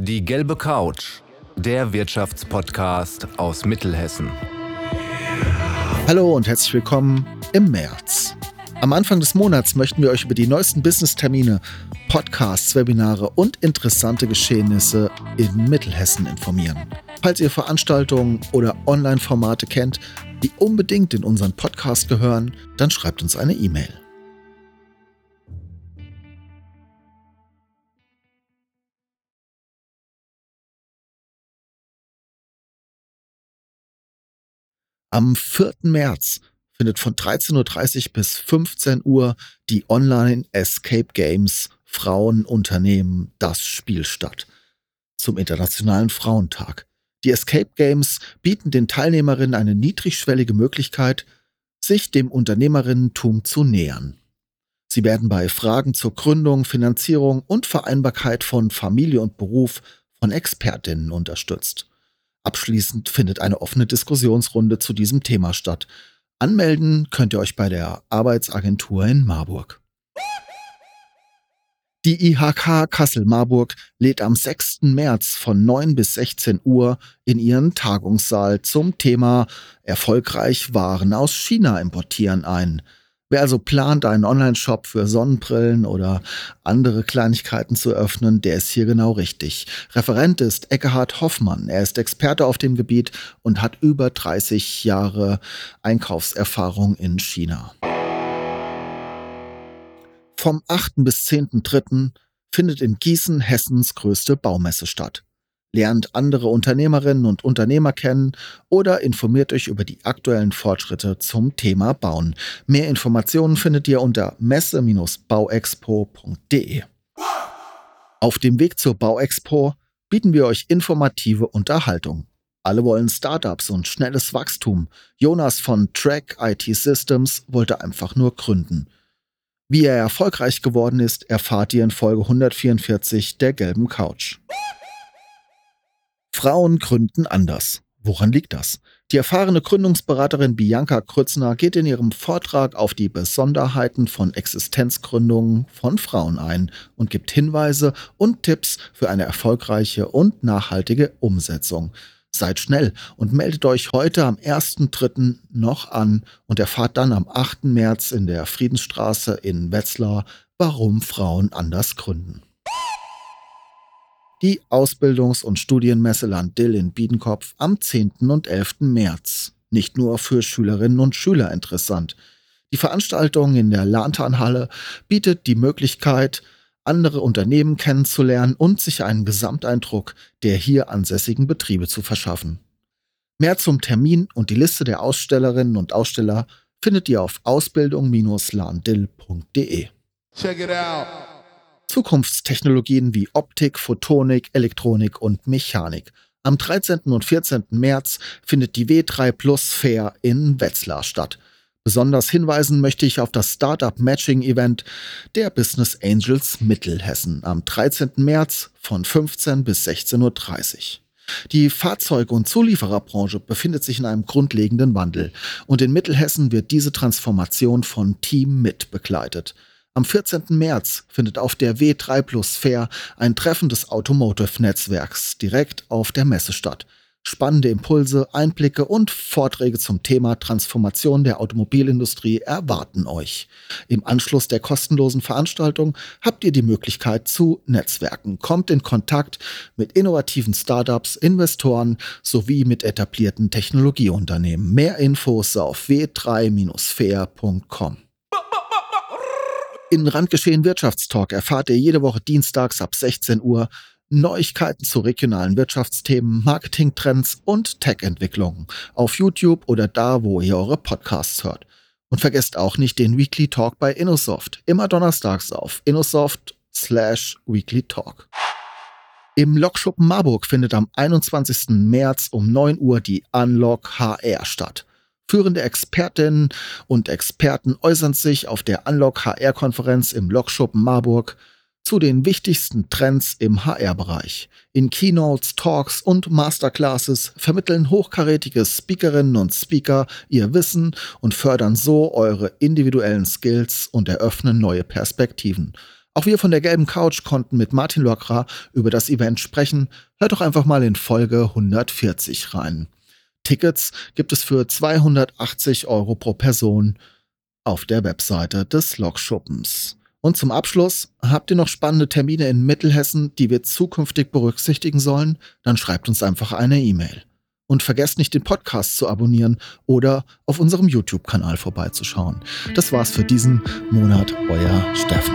Die gelbe Couch, der Wirtschaftspodcast aus Mittelhessen. Hallo und herzlich willkommen im März. Am Anfang des Monats möchten wir euch über die neuesten Business-Termine, Podcasts, Webinare und interessante Geschehnisse in Mittelhessen informieren. Falls ihr Veranstaltungen oder Online-Formate kennt, die unbedingt in unseren Podcast gehören, dann schreibt uns eine E-Mail. Am 4. März findet von 13.30 Uhr bis 15 Uhr die Online Escape Games Frauenunternehmen das Spiel statt. Zum Internationalen Frauentag. Die Escape Games bieten den Teilnehmerinnen eine niedrigschwellige Möglichkeit, sich dem Unternehmerinnentum zu nähern. Sie werden bei Fragen zur Gründung, Finanzierung und Vereinbarkeit von Familie und Beruf von Expertinnen unterstützt. Abschließend findet eine offene Diskussionsrunde zu diesem Thema statt. Anmelden könnt ihr euch bei der Arbeitsagentur in Marburg. Die IHK Kassel-Marburg lädt am 6. März von 9 bis 16 Uhr in ihren Tagungssaal zum Thema Erfolgreich Waren aus China importieren ein. Wer also plant, einen Online-Shop für Sonnenbrillen oder andere Kleinigkeiten zu öffnen, der ist hier genau richtig. Referent ist Eckehard Hoffmann. Er ist Experte auf dem Gebiet und hat über 30 Jahre Einkaufserfahrung in China. Vom 8. bis 10.3. findet in Gießen Hessens größte Baumesse statt lernt andere Unternehmerinnen und Unternehmer kennen oder informiert euch über die aktuellen Fortschritte zum Thema Bauen. Mehr Informationen findet ihr unter messe-bauexpo.de. Auf dem Weg zur Bauexpo bieten wir euch informative Unterhaltung. Alle wollen Startups und schnelles Wachstum. Jonas von Track IT Systems wollte einfach nur gründen. Wie er erfolgreich geworden ist, erfahrt ihr in Folge 144 der gelben Couch. Frauen gründen anders. Woran liegt das? Die erfahrene Gründungsberaterin Bianca Krützner geht in ihrem Vortrag auf die Besonderheiten von Existenzgründungen von Frauen ein und gibt Hinweise und Tipps für eine erfolgreiche und nachhaltige Umsetzung. Seid schnell und meldet euch heute am 1.3. noch an und erfahrt dann am 8. März in der Friedensstraße in Wetzlar, warum Frauen anders gründen. Die Ausbildungs- und Studienmesse Land Dill in Biedenkopf am 10. und 11. März. Nicht nur für Schülerinnen und Schüler interessant. Die Veranstaltung in der Lantanhalle bietet die Möglichkeit, andere Unternehmen kennenzulernen und sich einen Gesamteindruck der hier ansässigen Betriebe zu verschaffen. Mehr zum Termin und die Liste der Ausstellerinnen und Aussteller findet ihr auf ausbildung-landill.de. Check it out. Zukunftstechnologien wie Optik, Photonik, Elektronik und Mechanik. Am 13. und 14. März findet die W3 Plus Fair in Wetzlar statt. Besonders hinweisen möchte ich auf das Startup Matching Event der Business Angels Mittelhessen am 13. März von 15 bis 16.30 Uhr. Die Fahrzeug- und Zuliefererbranche befindet sich in einem grundlegenden Wandel und in Mittelhessen wird diese Transformation von Team mit begleitet. Am 14. März findet auf der W3 Plus Fair ein Treffen des Automotive-Netzwerks direkt auf der Messe statt. Spannende Impulse, Einblicke und Vorträge zum Thema Transformation der Automobilindustrie erwarten euch. Im Anschluss der kostenlosen Veranstaltung habt ihr die Möglichkeit zu Netzwerken. Kommt in Kontakt mit innovativen Startups, Investoren sowie mit etablierten Technologieunternehmen. Mehr Infos auf w3-fair.com. In Randgeschehen Wirtschaftstalk erfahrt ihr jede Woche dienstags ab 16 Uhr Neuigkeiten zu regionalen Wirtschaftsthemen, Marketingtrends und Tech-Entwicklungen auf YouTube oder da, wo ihr eure Podcasts hört. Und vergesst auch nicht den Weekly Talk bei InnoSoft, immer donnerstags auf InnoSoft slash Weekly Talk. Im Lokschuppen Marburg findet am 21. März um 9 Uhr die Unlock HR statt. Führende Expertinnen und Experten äußern sich auf der Unlock HR-Konferenz im Lokschuppen Marburg zu den wichtigsten Trends im HR-Bereich. In Keynotes, Talks und Masterclasses vermitteln hochkarätige Speakerinnen und Speaker ihr Wissen und fördern so eure individuellen Skills und eröffnen neue Perspektiven. Auch wir von der gelben Couch konnten mit Martin Locra über das Event sprechen. Hört doch einfach mal in Folge 140 rein. Tickets gibt es für 280 Euro pro Person auf der Webseite des Lokschuppens. Und zum Abschluss, habt ihr noch spannende Termine in Mittelhessen, die wir zukünftig berücksichtigen sollen? Dann schreibt uns einfach eine E-Mail. Und vergesst nicht, den Podcast zu abonnieren oder auf unserem YouTube-Kanal vorbeizuschauen. Das war's für diesen Monat, euer Steffen.